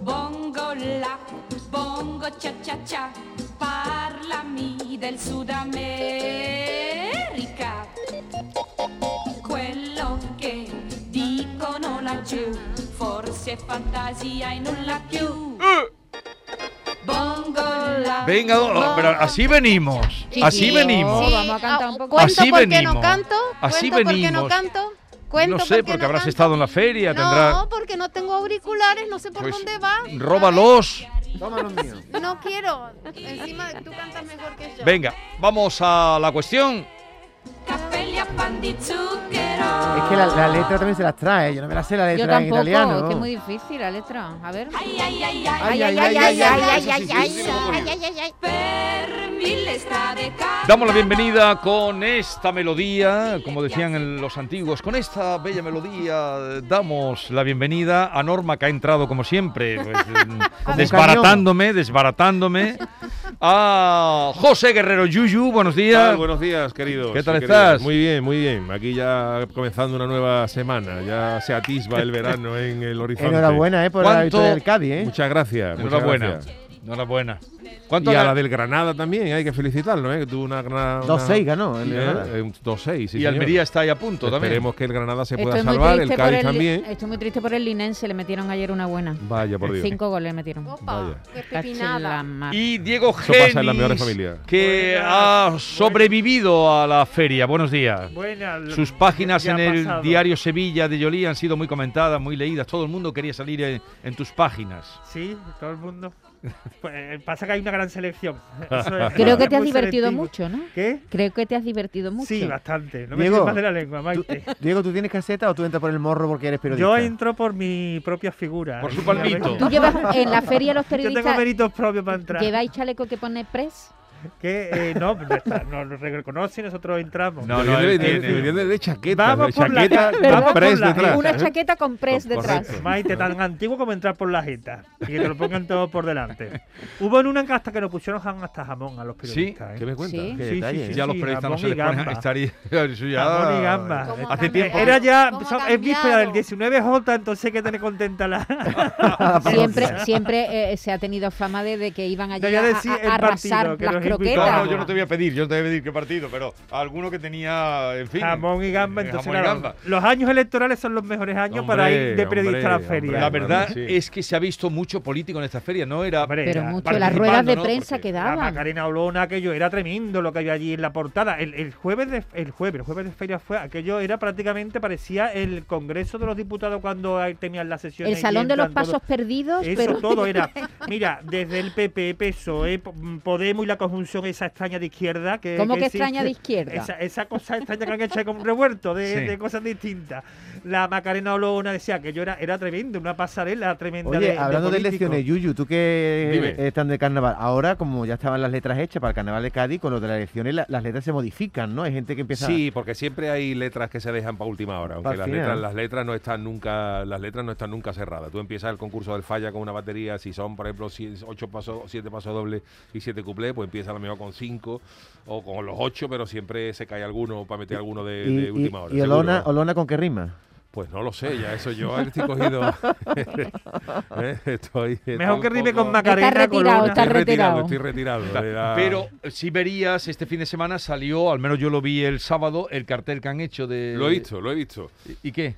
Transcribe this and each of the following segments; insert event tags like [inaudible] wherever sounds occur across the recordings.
bongo la, bongo cha cha cha, parlami del Sud America. Quello che dicono laggiù, forse è fantasia e nulla più. Bongo la, Venga, pero así venimos. Así venimos. vamos a cantar un poco. ¿Cuento Así venimos. no canto? Así ¿Cuento por qué no venimos. No sé, por qué porque no habrás canto? estado en la feria, No, tendrá. porque no tengo auriculares, no sé por Pues, dónde va. Róbalos. Toma los míos. No quiero. Encima tú cantas mejor que yo. Venga, vamos a la cuestión. Es que la, la letra también se las trae. Yo no me la sé la Yo letra en italiano. es que es muy difícil la letra. A ver. Ai ai ai ai, Ay, ay, ay, ay, ay, ay, ay, ay. per mille strade Damos la bienvenida con esta melodía, como decían en los antiguos, con esta bella melodía damos la bienvenida a Norma que ha entrado como siempre, pues, [laughs] eh, desbaratándome, desbaratándome, a José Guerrero Yuyu, buenos ¿Qué días. tal? Buenos días, queridos. ¿Qué tal estás? Muy bien, muy bien. Aquí ya comenzando una nueva semana. Ya se atisba el verano en el [laughs] horizonte. Enhorabuena, eh, por la ¿Cuánto- victoria del Cádiz, eh. Muchas gracias. muchas Enhorabuena, gracias. Enhorabuena. Y ¿Cuánto a la del Granada también, hay que felicitarlo, ¿eh? que tuvo una Granada. 2-6 ganó el Eh, Granada. eh, un 2-6, sí, y señor. Almería está ahí a punto también. Esperemos que el Granada se pueda Estoy salvar, el Cádiz el, también. estoy muy triste por el Linense, le metieron ayer una buena. Vaya, por Dios. Cinco goles le metieron. Opa, Vaya. qué. Y Diego Genis, que ha sobrevivido a la feria. Buenos días. Buena, lo- Sus páginas en el pasado. diario Sevilla de Yolí han sido muy comentadas, muy leídas. Todo el mundo quería salir en, en tus páginas. Sí, todo el mundo. Pues, eh, pasa que hay una gran selección. [laughs] Eso es- Creo que te has divertido selectivo. mucho, ¿no? ¿Qué? Creo que te has divertido mucho. Sí, bastante. No me Diego, digas más de la lengua, ¿Tú- Maite. Diego, ¿tú tienes caseta o tú entras por el morro porque eres periodista? Yo entro por mi propia figura. Por su Y palmito. Tú llevas en la feria los [laughs] Yo tengo periodistas méritos propios para entrar. lleváis chaleco que pone press. Que eh, no, no, no lo reconoce y nosotros entramos. No, Deberían de- de- de, de chaqueta, Vamos de por la- chaqueta [laughs] vamos con por press la- detrás. Una chaqueta con press Correcto. detrás. Maite, tan antiguo como entrar por la jeta. Y que te lo pongan todo por delante. Hubo en una hasta que nos pusieron hasta jamón a los periodistas. ¿eh? ¿Qué me cuentas? Sí. Qué Sí, sí, sí, ya los periodistas no se y les ponen gamba. a estar ahí. Eso ya- Jamón y gamba. ¿Cómo Hace cambió? tiempo. Era ya, ¿Cómo son- ha es víspera del cambiado? 19J, entonces hay que tener contenta la. Siempre, [laughs] siempre eh, se ha tenido fama de, de que iban allí a, a- a arrasar partido, que las No, no, yo no te voy a pedir, yo no te voy a pedir qué partido, pero alguno que tenía, en fin. Jamón y gamba, eh, entonces jamón y claro, gamba. los años electorales son los mejores años para ir de Hombre, periodista a la hombre, feria. hombre. La verdad Sí. es que se ha visto mucho político en esta feria, no era Hombre, Pero la- mucho, las ruedas de ¿no? prensa que La daban. Macarena Olona, aquello era tremendo lo que había allí en la portada. El, el jueves de el jueves, el jueves de feria fue aquello era prácticamente parecía el Congreso de los Diputados cuando tenían las sesiones. El salón de los pasos perdidos, Eso pero todo [laughs] era. Mira, desde el PP, PSOE, Podemos y la conjunción esa extraña de izquierda. Que, ¿Cómo que extraña [laughs] de izquierda? Esa, esa cosa extraña que han hecho como un revuelto de, Sí. de cosas distintas. La Macarena Olona decía que yo era, era tremendo, una pasarela tremenda. Oye, de, hablando de, políticos. elecciones, Yuyu, tú que están de carnaval, ahora como ya estaban las letras hechas para el carnaval de Cádiz, con lo de las elecciones la- las letras se modifican, ¿no? Hay gente que empieza... Sí, porque siempre hay letras que se dejan para última hora, aunque las letras, las letras no están nunca, las letras no están nunca cerradas. Tú empiezas el concurso del falla con una batería, si son por ejemplo si- ocho pasos, siete pasos dobles y siete cuplés, pues empieza a lo mejor con cinco o con los ocho, pero siempre se cae alguno para meter alguno de, y, de y- última hora. y seguro, Olona, ¿no? Olona con qué rima? Pues no lo sé, ya eso yo estoy cogido. [laughs] [laughs] ¿eh? estoy, estoy Mejor que rime poco- con Macarena. Está retirado, está Estoy retirado, retirado. estoy retirado. la- Pero si verías, este fin de semana salió, al menos yo lo vi el sábado, el cartel que han hecho de... Lo he visto, lo he visto. ¿Y y qué?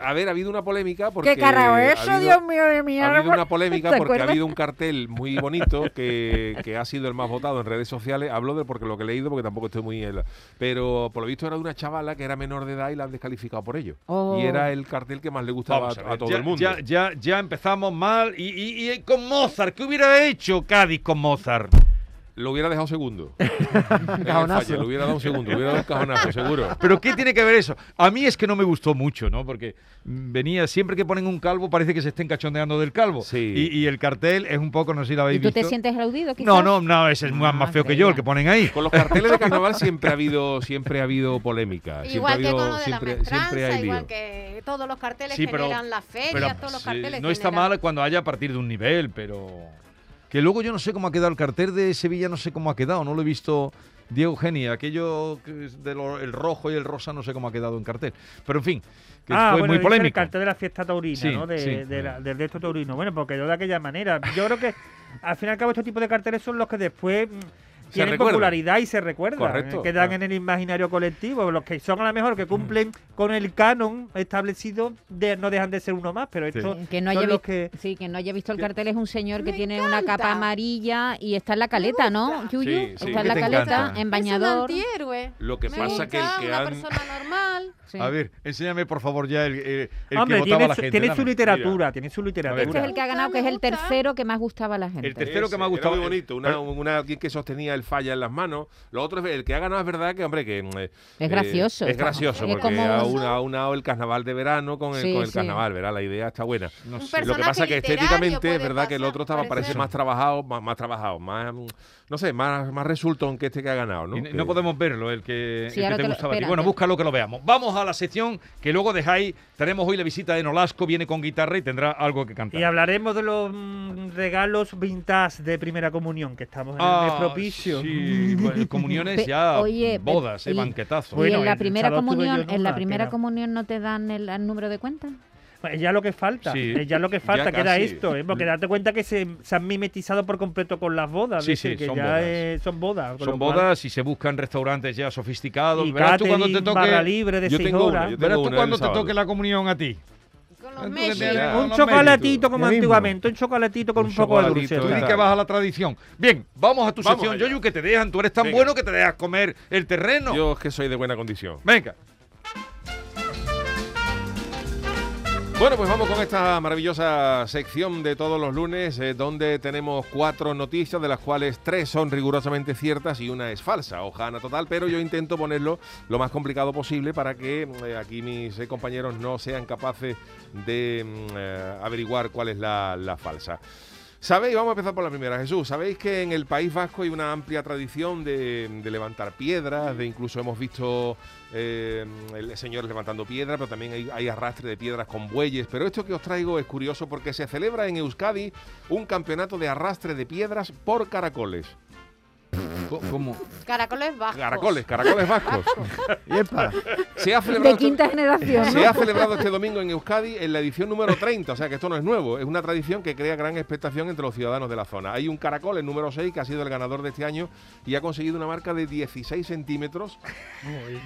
A ver, ha habido una polémica porque... ¿Qué carajo ha habido- Dios mío de mi Ha habido alma? una polémica [laughs] ¿Te porque ha habido un cartel muy bonito que, que ha sido el más votado en redes sociales. Hablo de porque lo que he leído, porque tampoco estoy muy... en la- Pero por lo visto era de una chavala que era menor de edad y la han descalificado por ello. Oh. Y era el cartel que más le gustaba a, a, a ver, todo ya, el mundo. Ya, ya, ya empezamos mal. Y, y- y con Mozart, ¿qué hubiera hecho Cádiz con Mozart? Lo hubiera dejado segundo. [laughs] Cajonazo. Lo hubiera dado un segundo, lo hubiera dado un cajonazo, seguro. ¿Pero qué tiene que ver eso? A mí es que no me gustó mucho, ¿no? Porque mm, venía, siempre que ponen un calvo parece que se estén cachondeando del calvo. Sí. Y, y el cartel es un poco, no sé si lo habéis ¿Y tú te sientes aludido? quizás? No, no, no, ese es más, Ah, más feo que yo, el que ponen ahí. Con los carteles de carnaval siempre ha habido, siempre ha habido polémica. Siempre Igual ha que habido- con lo de siempre, la siempre maestranza, igual que todos los carteles Sí, pero- generan las ferias, Pero, todos los sí, carteles no está mal cuando haya a partir de un nivel, pero que luego yo no sé cómo ha quedado el cartel de Sevilla, no sé cómo ha quedado, no lo he visto Diego Genia, aquello que es de lo- el rojo y el rosa, no sé cómo ha quedado en cartel. Pero en fin, que ah, fue bueno, muy dice el polémico. cartel de la fiesta taurina, Sí, ¿no? De, sí. de la- del de esto taurino. Bueno, porque yo de aquella manera. Yo creo que al fin y al cabo estos tipos de carteles son los que después tienen popularidad y se recuerdan. Correcto, eh, Quedan claro. en el imaginario colectivo. Los que son a lo mejor que cumplen con el canon establecido de, no dejan de ser uno más, pero estos Que no haya los que... Sí, que no haya visto el cartel es un señor que Me tiene una capa amarilla y está en la caleta, ¿no? Yuyu, Sí, sí. está en ¿Qué la caleta, encanta? en Es bañador. un antihéroe. Lo que Me pasa que el gusta, que una han... persona normal. Sí. A ver, enséñame por favor ya el, el- el Hombre, que votaba tiene, la su, gente. tiene su literatura, tiene su literatura. Este es el que ha ganado, que es el tercero que más gustaba a la gente. El tercero que gustado. Era muy bonito, una, una, alguien que sostenía el falla en las manos. Lo otro es el que ha ganado es verdad que, hombre, que eh, Es gracioso, es gracioso es porque ha un- ha unado el carnaval de verano con el, Sí, con el sí. carnaval, ¿verdad? La idea está buena. No sé. Lo que pasa personaje que estéticamente es verdad que el otro estaba parece más trabajado, más, más trabajado, más mm, no sé, más, más resultón que este que ha ganado, ¿no? Y no- Que- no podemos verlo, el que, el que te gustaba a Bueno, búscalo que lo veamos. Vamos a la sección que luego dejáis. Tenemos hoy la visita de Nolasco, viene con guitarra y tendrá algo que cantar. Y hablaremos de los mm, regalos vintage de primera comunión, que estamos en el mes Ah, propicio. Sí, bueno, comuniones ya, oye, bodas, eh, y- banquetazos. y Bueno, en la primera comunión, en la primera comunión no te dan el, el número de cuenta. Es ya lo que falta, Sí. es ya lo que falta, que era esto, ¿eh? porque date cuenta que se, se han mimetizado por completo con las bodas, Sí, es sí, que son ya bodas. eh, son bodas. Son cual- bodas y se buscan restaurantes ya sofisticados. y Verás tú cuando te toque, libre de Yo tengo una, yo verás tengo tú una cuando te sábado. toque la comunión a ti. Con Tú los Un chocolatito como antiguamente, un chocolatito con Un un, poco de dulce. Tú di que vas a la tradición. Bien, vamos a tu Vamos sección. Yoyu, que te dejan. Tú eres tan Venga. bueno que te dejas comer el terreno. Yo es que soy de buena condición. Venga. Bueno, pues vamos con esta maravillosa sección de todos los lunes, eh, donde tenemos cuatro noticias, de las cuales tres son rigurosamente ciertas y una es falsa, hojana total, pero yo intento ponerlo lo más complicado posible para que eh, aquí mis eh, compañeros no sean capaces de mm, averiguar cuál es la falsa. ¿Sabéis? Vamos a empezar por la primera, Jesús. ¿Sabéis que en el País Vasco hay una amplia tradición de, levantar piedras? De incluso hemos visto eh, señores levantando piedras, pero también hay, hay arrastre de piedras con bueyes. Pero esto que os traigo es curioso porque se celebra en Euskadi un campeonato de arrastre de piedras por caracoles. ¿Cómo? Caracoles bajos. Caracoles, caracoles vascos. Yepa. Se ha De celebrado este- quinta generación, Se ¿no? ha celebrado este domingo en Euskadi en la edición número 30, o sea que esto no es nuevo, es una tradición que crea gran expectación entre los ciudadanos de la zona. Hay un caracol, el número 6, que ha sido el ganador de este año y ha conseguido una marca de 16 centímetros,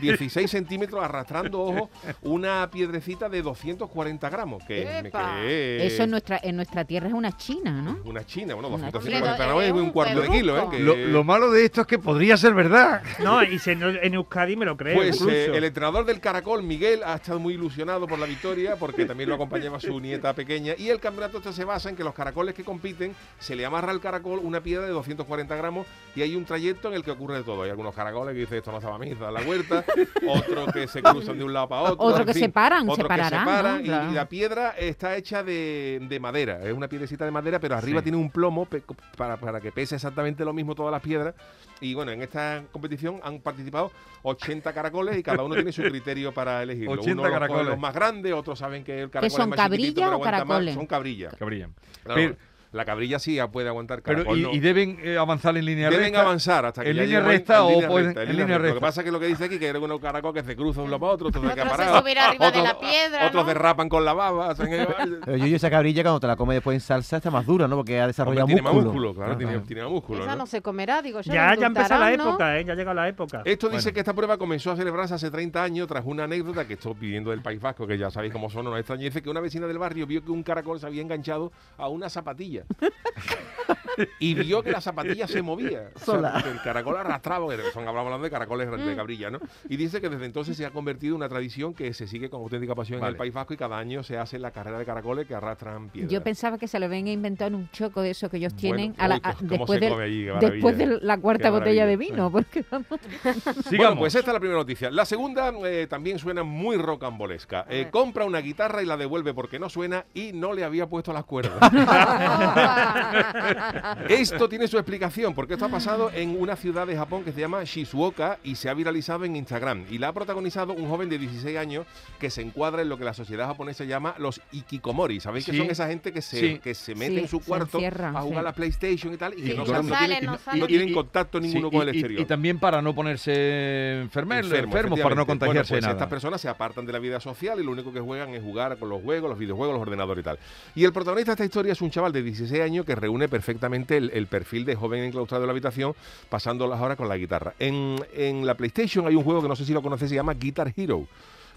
16 centímetros arrastrando, ojo, una piedrecita de 240 gramos, que, Eso en nuestra, en nuestra tierra es una china, ¿no? una china, bueno, Una 250 china. gramos es un cuarto de kilo, ¿eh? que- Lo, lo malo de esto es que podría ser verdad. No, y se- en Euskadi me lo creo. Pues eh, el entrenador del Caracol, Miguel, ha estado muy ilusionado por la victoria porque también lo acompañaba su nieta pequeña. Y el campeonato este se basa en que los caracoles que compiten se le amarra al caracol una piedra de 240 gramos y hay un trayecto en el que ocurre de todo. Hay algunos caracoles que dicen esto no estaba mí, da la vuelta, otros que se cruzan de un lado para otro. Otro en que fin, se paran, se otros que pararán, paran, ¿no? y- Claro. y, la piedra está hecha de, de madera, es una piedrecita de madera, pero arriba Sí. tiene un plomo pe- para, para que pese exactamente lo mismo todas las piedras. Y bueno, en esta competición han participado 80 caracoles y cada uno tiene su criterio para elegirlo. 80 Uno caracoles. los más grandes, otros saben que el caracol son, es más chiquitito, cabrilla pero o aguanta más. caracoles? Son cabrillas. Que brillan. Claro, Pero- la cabrilla sí ya puede aguantar Pero, y, no. y deben eh, avanzar en línea Deben recta. avanzar hasta que ¿En línea recta en o línea pueden- recta, en línea recta? Lo que pasa es que lo que dice aquí que hay algunos caracoles que se cruzan uno para otro, otros se Otros arriba de la piedra, otros ¿no? derrapan con la baba. [laughs] Pero yo, esa cabrilla cuando te la comes después en salsa está más dura, ¿no? Porque ha Hombre, desarrollado tiene más músculo. músculo, claro, Ah, tiene, tiene más músculo. Esa ¿no? no se comerá, digo yo. Ya, ya empezó la época, ¿eh? Ya llega la época. Esto dice que esta prueba comenzó a celebrarse hace 30 años tras una anécdota que estoy pidiendo del País Vasco, que ya sabéis cómo son, no extrañece, que una vecina del barrio vio que un caracol se había enganchado a una zapatilla. [laughs] y vio que la zapatilla se movía. O sea, Sola. que el caracol arrastraba, que son, hablando de caracoles Mm. de cabrilla, ¿no? Y dice que desde entonces se ha convertido en una tradición que se sigue con auténtica pasión en el País Vasco y cada año se hace la carrera de caracoles que arrastran piedras. Yo pensaba que se lo habían inventado en un choco de eso que ellos Bueno, tienen a la- a- después, del- allí, después de la cuarta botella de vino. Porque vamos. [laughs] Bueno, Sigamos. pues esta es la primera noticia. La segunda eh, también suena muy rocambolesca. Eh, compra una guitarra y la devuelve porque no suena y no le había puesto las cuerdas. [laughs] [laughs] Esto tiene su explicación, porque esto ha pasado en una ciudad de Japón que se llama Shizuoka y se ha viralizado en Instagram. Y la ha protagonizado un joven de 16 años que se encuadra en lo que la sociedad japonesa llama los ikikomori. ¿Sabéis que son esa gente que se, Sí. que se mete Sí, en su cuarto a jugar sí. a la PlayStation y tal y que no, no salen- no salen, tienen, no no tienen contacto ninguno Sí, con el y- exterior. Y, también para no ponerse enfermos, Enfermo, enfermos para no contagiarse Bueno, pues estas personas se apartan de la vida social y lo único que juegan es jugar con los juegos, los videojuegos, los ordenadores y tal. Y el protagonista de esta historia es un chaval de 16 años que reúne perfectamente el, el perfil de joven enclaustrado en la habitación, pasando las horas con la guitarra. En, en la PlayStation hay un juego que no sé si lo conoces, se llama Guitar Hero,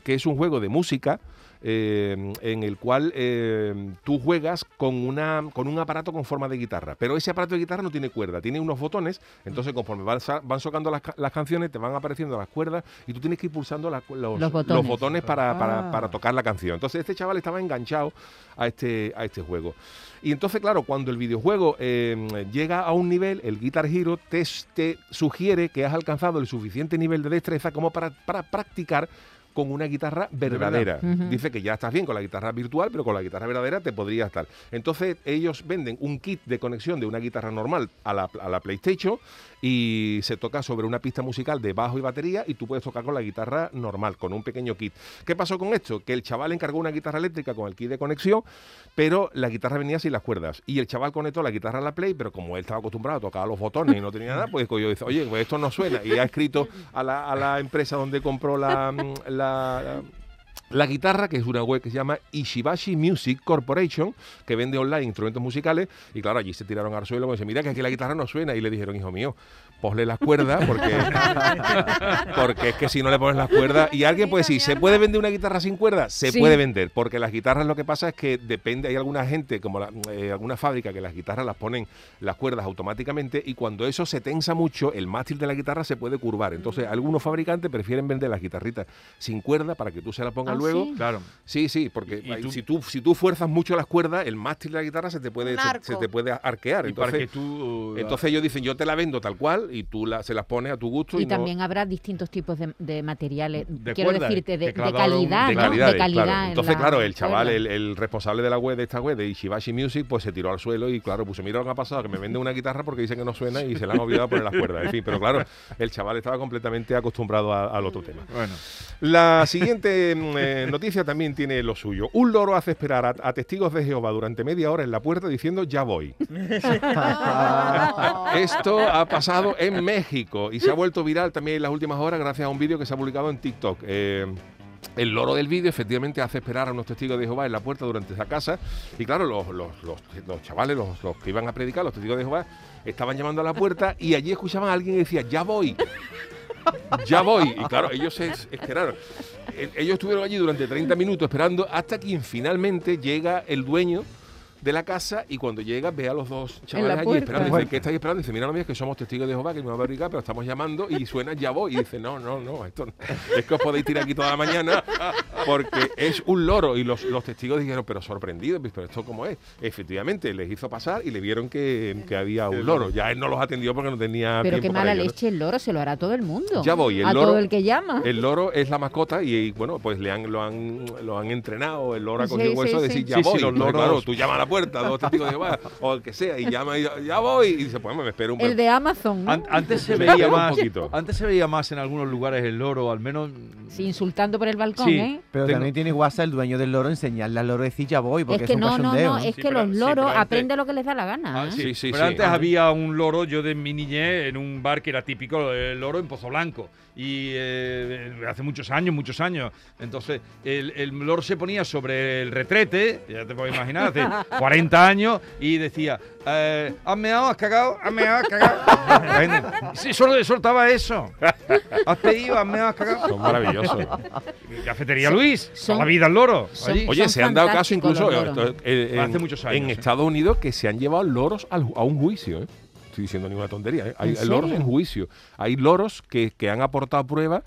que es un juego de música. Eh, en el cual eh, tú juegas con, una, con un aparato con forma de guitarra, pero ese aparato de guitarra no tiene cuerda, tiene unos botones, entonces conforme van, van socando las, las canciones te van apareciendo las cuerdas y tú tienes que ir pulsando la- los, Los botones. botones para, para- Ah. para tocar la canción. Entonces este chaval estaba enganchado a este, a este juego. Y entonces, claro, cuando el videojuego eh, llega a un nivel, el Guitar Hero te, te sugiere que has alcanzado el suficiente nivel de destreza como para, para practicar con una guitarra verdadera. Dice que ya estás bien con la guitarra virtual, pero con la guitarra verdadera te podría estar. Entonces ellos venden un kit de conexión de una guitarra normal a la, a la PlayStation y se toca sobre una pista musical de bajo y batería y tú puedes tocar con la guitarra normal, con un pequeño kit. ¿Qué pasó con esto? Que el chaval encargó una guitarra eléctrica con el kit de conexión, pero la guitarra venía sin las cuerdas. Y el chaval conectó la guitarra a la Play, pero como él estaba acostumbrado a tocar los botones y no tenía nada, pues yo dice, oye, pues esto no suena. Y ha escrito a la, a la empresa donde compró la, mm, la, guitarra, que es una web que se llama Ishibashi Music Corporation, que vende online instrumentos musicales, y claro, allí se tiraron al suelo y dice, mira que aquí la guitarra no suena, y le dijeron, hijo mío, ponle las cuerdas, porque, [laughs] porque es que si no le pones las cuerdas, y alguien puede decir, ¿se puede vender una guitarra sin cuerdas? Se Sí. puede vender, porque las guitarras lo que pasa es que depende, hay alguna gente, como la- eh, alguna fábrica, que las guitarras las ponen las cuerdas automáticamente, y cuando eso se tensa mucho, el mástil de la guitarra se puede curvar. Entonces, algunos fabricantes prefieren vender las guitarritas sin cuerda para que tú se la pongas Ah, luego. sí. Claro. Sí, sí, porque Y ahí, tú- si, tú, si tú fuerzas mucho las cuerdas, el mástil de la guitarra se te puede, se, te puede arquear. Y para Entonces, que tú... entonces ellos dicen, yo te la vendo tal cual y tú la, se las pones a tu gusto. Y, Y no- también habrá distintos tipos de, de materiales, De quiero cuerda, decirte, de, calidad, de ¿no? calidad, de calidad. claro. en Entonces, la claro, el chaval, el, el responsable de la web de esta web, de Ishibashi Music, pues se tiró al suelo y claro, puso, mira lo que ha pasado, que me vende una guitarra porque dicen que no suena y se la han olvidado poner las cuerdas. En fin, pero claro, el chaval estaba completamente acostumbrado al otro tema. Bueno, La siguiente mm, eh, noticia también tiene lo suyo. Un loro hace esperar a, a testigos de Jehová durante media hora en la puerta diciendo ya voy. [laughs] Esto ha pasado en México y se ha vuelto viral también en las últimas horas gracias a un vídeo que se ha publicado en TikTok. Eh, el loro del vídeo efectivamente hace esperar a unos testigos de Jehová en la puerta durante esa casa. Y claro, los, los- los- los chavales, los, los que iban a predicar, los testigos de Jehová, estaban llamando a la puerta y allí escuchaban a alguien que decía, ya voy. Ya voy. Y claro, ellos se esperaron. Eh, Ellos estuvieron allí durante 30 minutos esperando hasta que finalmente llega el dueño de la casa y cuando llega ve a los dos chavales allí esperando. Dice, ¿qué estáis esperando? Dice, mira, no, mira, es que somos testigos de Jehová, que me va a verificar, pero estamos llamando y suena ya voy. Y dice, no, no, no, esto no. es que os podéis tirar aquí toda la mañana porque es un loro. Y los, los testigos dijeron, pero sorprendidos, pero esto cómo es. Efectivamente, les hizo pasar y le vieron que, que había un loro. Ya él no los atendió porque no tenía Pero qué mala leche el loro, se lo hará todo el mundo. Ya voy, el a loro- todo el que llama. El loro es la mascota y, y, bueno, pues le han, lo, han, lo han entrenado. El loro ha cogido sí, hueso de sí. decir ya Sí, sí, voy. los Entonces, loros- claro, tú llamas a la puerta, dos testigos de Jehová, o el que sea, y llama y ya, voy. Y dice, pues me espero un el de Amazon, ¿no? an- antes se [laughs] veía más... poquito. Antes se veía más en algunos lugares el loro, al menos... Sí, insultando por el balcón, Sí. ¿eh? Pero Tengo- también tiene WhatsApp el dueño del loro enseñarle al loro decir ya voy, porque Es que es un no, no, cachondeo. no, ¿no? es Sí, que pero- los sí, loros antes- aprenden lo que les da la gana. Ah, ¿eh? sí, Sí, sí, pero sí. antes había un loro, yo de mi niñez, en un bar que era típico, el loro en Pozo Blanco. Y eh, hace muchos años, muchos años. Entonces, el, el loro se ponía sobre el retrete, ya te puedes imaginar, hace [laughs] 40 años, y decía, eh, ¿has meado, has cagado, has meado, has cagado? Sí, solo soltaba eso. ¿Has pedido, has meado, has cagado? Son maravillosos. Cafetería Luis, son- la vida el loro. son-. Oye, Son se han dado caso incluso eh, en, Hace muchos años, en ¿eh? Estados Unidos que se han llevado loros al a un juicio. ¿eh? Estoy diciendo ninguna tontería. ¿eh? Hay ¿En hay loros en juicio. Hay loros que, que han aportado pruebas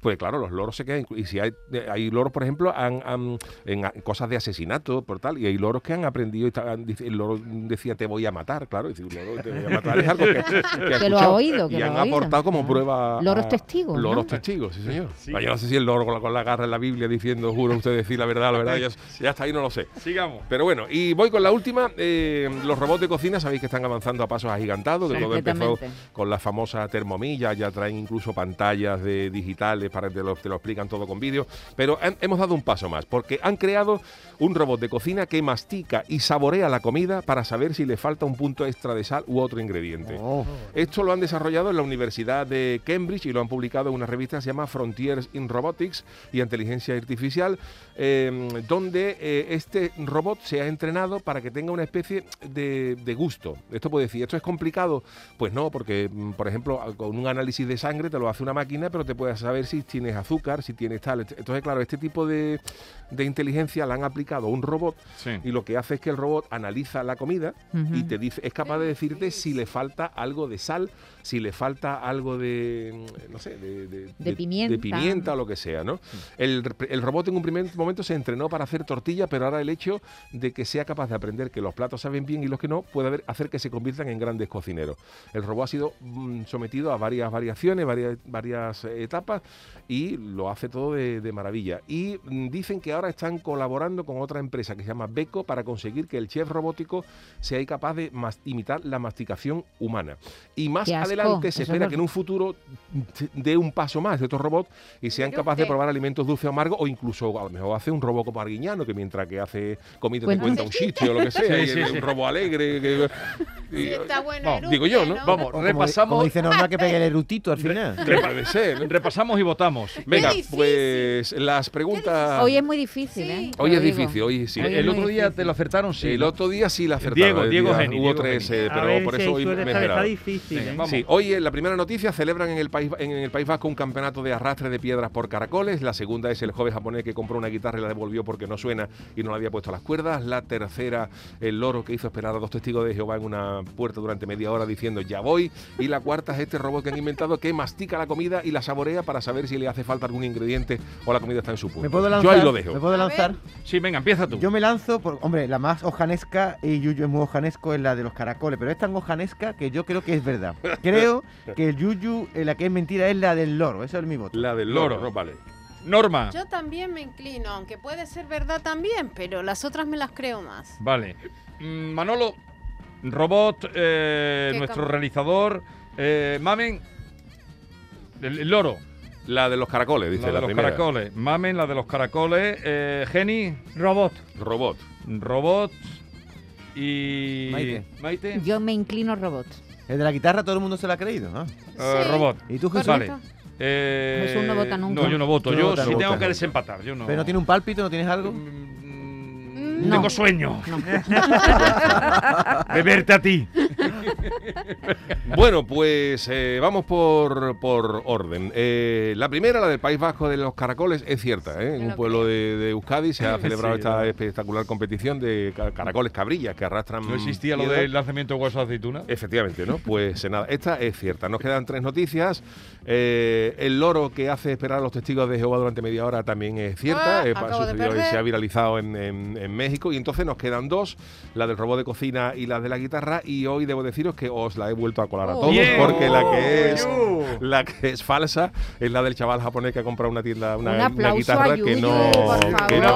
pues claro, los loros se quedan. Y si hay, eh, hay loros, por ejemplo, han, han- en, cosas de asesinato, por tal, y hay loros que han aprendido y el loro decía te voy a matar, claro. y decir, loro te voy a matar es algo que, que lo ha oído, que y lo han ha oído. aportado como Ah. prueba. Loros a- testigos, ¿no? Loros testigos, sí, señor. Sí. Yo no sé si el loro con la, con la garra en la Biblia diciendo, juro usted decir la verdad, la verdad, ya, ya hasta ahí no lo sé. Sigamos. Pero bueno, y voy con la última. eh, los robots de cocina sabéis que están avanzando a pasos agigantados, que Sí, todo empezó con la famosa termomilla, ya traen incluso pantallas de para te lo, te lo explican todo con vídeo. Pero han- hemos dado un paso más, porque han creado un robot de cocina que mastica y saborea la comida para saber si le falta un punto extra de sal u otro ingrediente. Oh. Esto lo han desarrollado en la Universidad de Cambridge y lo han publicado en una revista que se llama Frontiers in Robotics y Inteligencia Artificial, eh, donde eh, este robot se ha entrenado para que tenga una especie de, de gusto. Esto puede decir, ¿esto es complicado? Pues no, porque, mm, por ejemplo, con un análisis de sangre te lo hace una máquina, pero te puede saber si tienes azúcar, si tienes tal. Entonces, claro, este tipo de, de inteligencia la han aplicado a un robot Sí. y lo que hace es que el robot analiza la comida y te dice, es capaz de decirte si le falta algo de sal, si le falta algo de, mm, no sé, de, De pimienta. de pimienta o lo que sea, ¿no? El, el robot en un primer momento se entrenó para hacer tortillas, pero ahora el hecho de que sea capaz de aprender que los platos saben bien y los que no, puede haber- hacer que se conviertan en grandes cocineros. El robot ha sido mm, sometido a varias variaciones, varias, varias etapas y lo hace todo de, de maravilla. Y mm, dicen que ahora están colaborando con otra empresa que se llama Beko para conseguir que el chef robótico sea capaz de mas- imitar la masticación humana. Y más asco, adelante se espera que en un futuro dé un paso más de estos robots y sean capaces de probar alimentos dulces o amargos o incluso a lo mejor hace un robot como Arguiñano que mientras que hace comida te Cuenta cuenta un chiste o lo que sea, Sí, y sí, es sí. un robot alegre. que- Sí, y- está bueno. Vamos, digo yo, ¿no? Vamos, como, repasamos, como dice Norma, que pegue el erutito al final. ser, ¿no? repasamos y votamos. Venga, pues las preguntas... Hoy es muy difícil, Sí. ¿eh? Hoy es difícil, hoy sí. Hoy el otro día difícil. te lo acertaron, sí. el otro día sí la acertaron. Diego, Diego Geni, Hubo Diego tres, Geni. eh, A pero ver por eso hoy me está difícil. Venga, ¿eh? vamos. Sí, hoy en la primera noticia celebran en el país en el País Vasco un campeonato de arrastre de piedras por caracoles. La segunda es el joven japonés que compró una guitarra y la devolvió porque no suena y no le había puesto las cuerdas. La tercera, el loro que hizo esperar a dos testigos de Jehová en una puerta durante media hora diciendo ya voy. Y la cuarta es este robot que han inventado que mastica la comida y la saborea para saber si le hace falta algún ingrediente o la comida está en su punto. ¿Me puedo Yo lanzar? ahí lo dejo. ¿Me puedo A lanzar? Sí, venga, empieza tú. Yo me lanzo por, hombre, la más hojanesca y Yuyu es muy hojanesco es la de los caracoles, pero es tan hojanesca que yo creo que es verdad. [laughs] Creo que el Yuyu, eh, la que es mentira, es la del loro. Eso es mi voto. La del loro, Loro. ¿no? Vale. Norma. Yo también me inclino, aunque puede ser verdad también, pero las otras me las creo más. Vale. Mm, Manolo, robot, eh, ¿Qué nuestro cam- realizador, eh, Mamen, el, el loro, La de los caracoles, dice la la, de los primera. caracoles. Mamen, la de los caracoles. Eh, Geni, Robot. Robot. robot y... Maite. Maite. Yo me inclino robot. El de la guitarra todo el mundo se la ha creído. ¿no? Eh, Sí. robot. ¿Y tú, Jesús? Vale. Eh, Jesús no vota nunca. No, yo no voto. Tú no Yo votas, sí tengo que desempatar. Yo no. ¿Pero no tiene un pálpito? ¿No tienes algo? Mm, No. Tengo sueño No. [laughs] [laughs] de verte a ti. [laughs] Bueno, pues eh, vamos por, por orden. Eh, la primera, la del País Vasco de los Caracoles, es cierta. ¿eh? En un lo pueblo de, de Euskadi se ha [laughs] celebrado Sí, esta ¿no? espectacular competición de ca- caracoles cabrillas que arrastran. No existía lo del lanzamiento de huesos de aceituna. Efectivamente, ¿no? Pues eh, nada, esta es cierta. Nos quedan tres noticias. Eh, el loro que hace esperar a los testigos de Jehová durante media hora también es cierta. Ah, Eh, sucedió y se ha viralizado en, en- en México. Y entonces nos quedan dos, la del robot de cocina y la de la guitarra. Y hoy debo deciros que os la he vuelto a colar a Oh. todos Bien. porque la que es Oh. la que es falsa es la del chaval japonés que ha comprado una tienda, una, Un una guitarra a que no. que no-.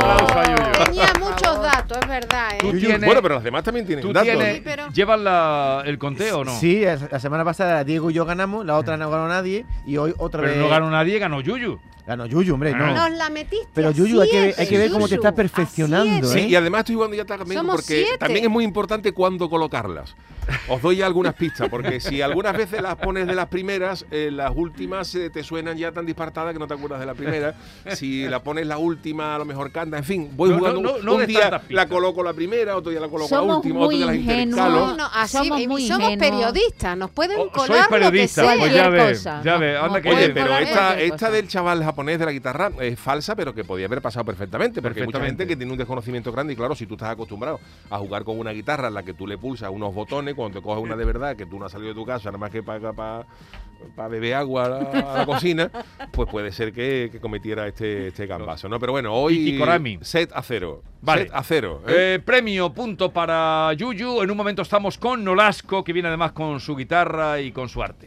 Tenía muchos datos, es verdad, ¿eh? Tienes- Bueno, pero las demás también tienen ¿Tú datos. tienes, Sí, pero- llevas la- el conteo o no? Sí, es- la semana pasada Diego y yo ganamos, la otra no ganó nadie y hoy otra Pero vez no ganó nadie, ganó Yuyu. Ganó Yuyu, hombre, no. Nos la metiste. Pero Yuyu, hay que, ver- hay que ver cómo te estás perfeccionando. ¿eh? Sí, y además estoy jugando ya también Somos porque siete. también es muy importante cuándo colocarlas. Os doy ya algunas pistas, porque si algunas veces las pones de las primeras, eh, las últimas eh, te suenan ya tan dispartadas que no te acuerdas de la primera. Si la pones la última, a lo mejor canta. En fin, voy No, no, jugando. no, no un día la coloco la primera, otro día la coloco la última, otro día ingenuos. intercalo. No, no, así Somos muy somos ingenuos. periodistas, nos pueden Oh, colar sois lo que periodistas, sea. pues ya cosa. ya No, ves, anda no que Oye, pero esta, esta del chaval japonés de la guitarra es falsa, pero que podía haber pasado perfectamente. Porque perfectamente. hay mucha gente que tiene un desconocimiento grande y claro, si tú estás acostumbrado a jugar con una guitarra en la que tú le pulsas unos botones, cuando te coges una de verdad, que tú no has salido de tu casa, nada más que para pa, pa beber agua a la, [laughs] cocina, pues puede ser que, cometiera este, este ¿no? Pero bueno, hoy set a cero. Vale. Set a cero. ¿eh? Eh, premio, punto para Yuyu. En un momento estamos con Nolasco, que viene además con su guitarra y con su arte.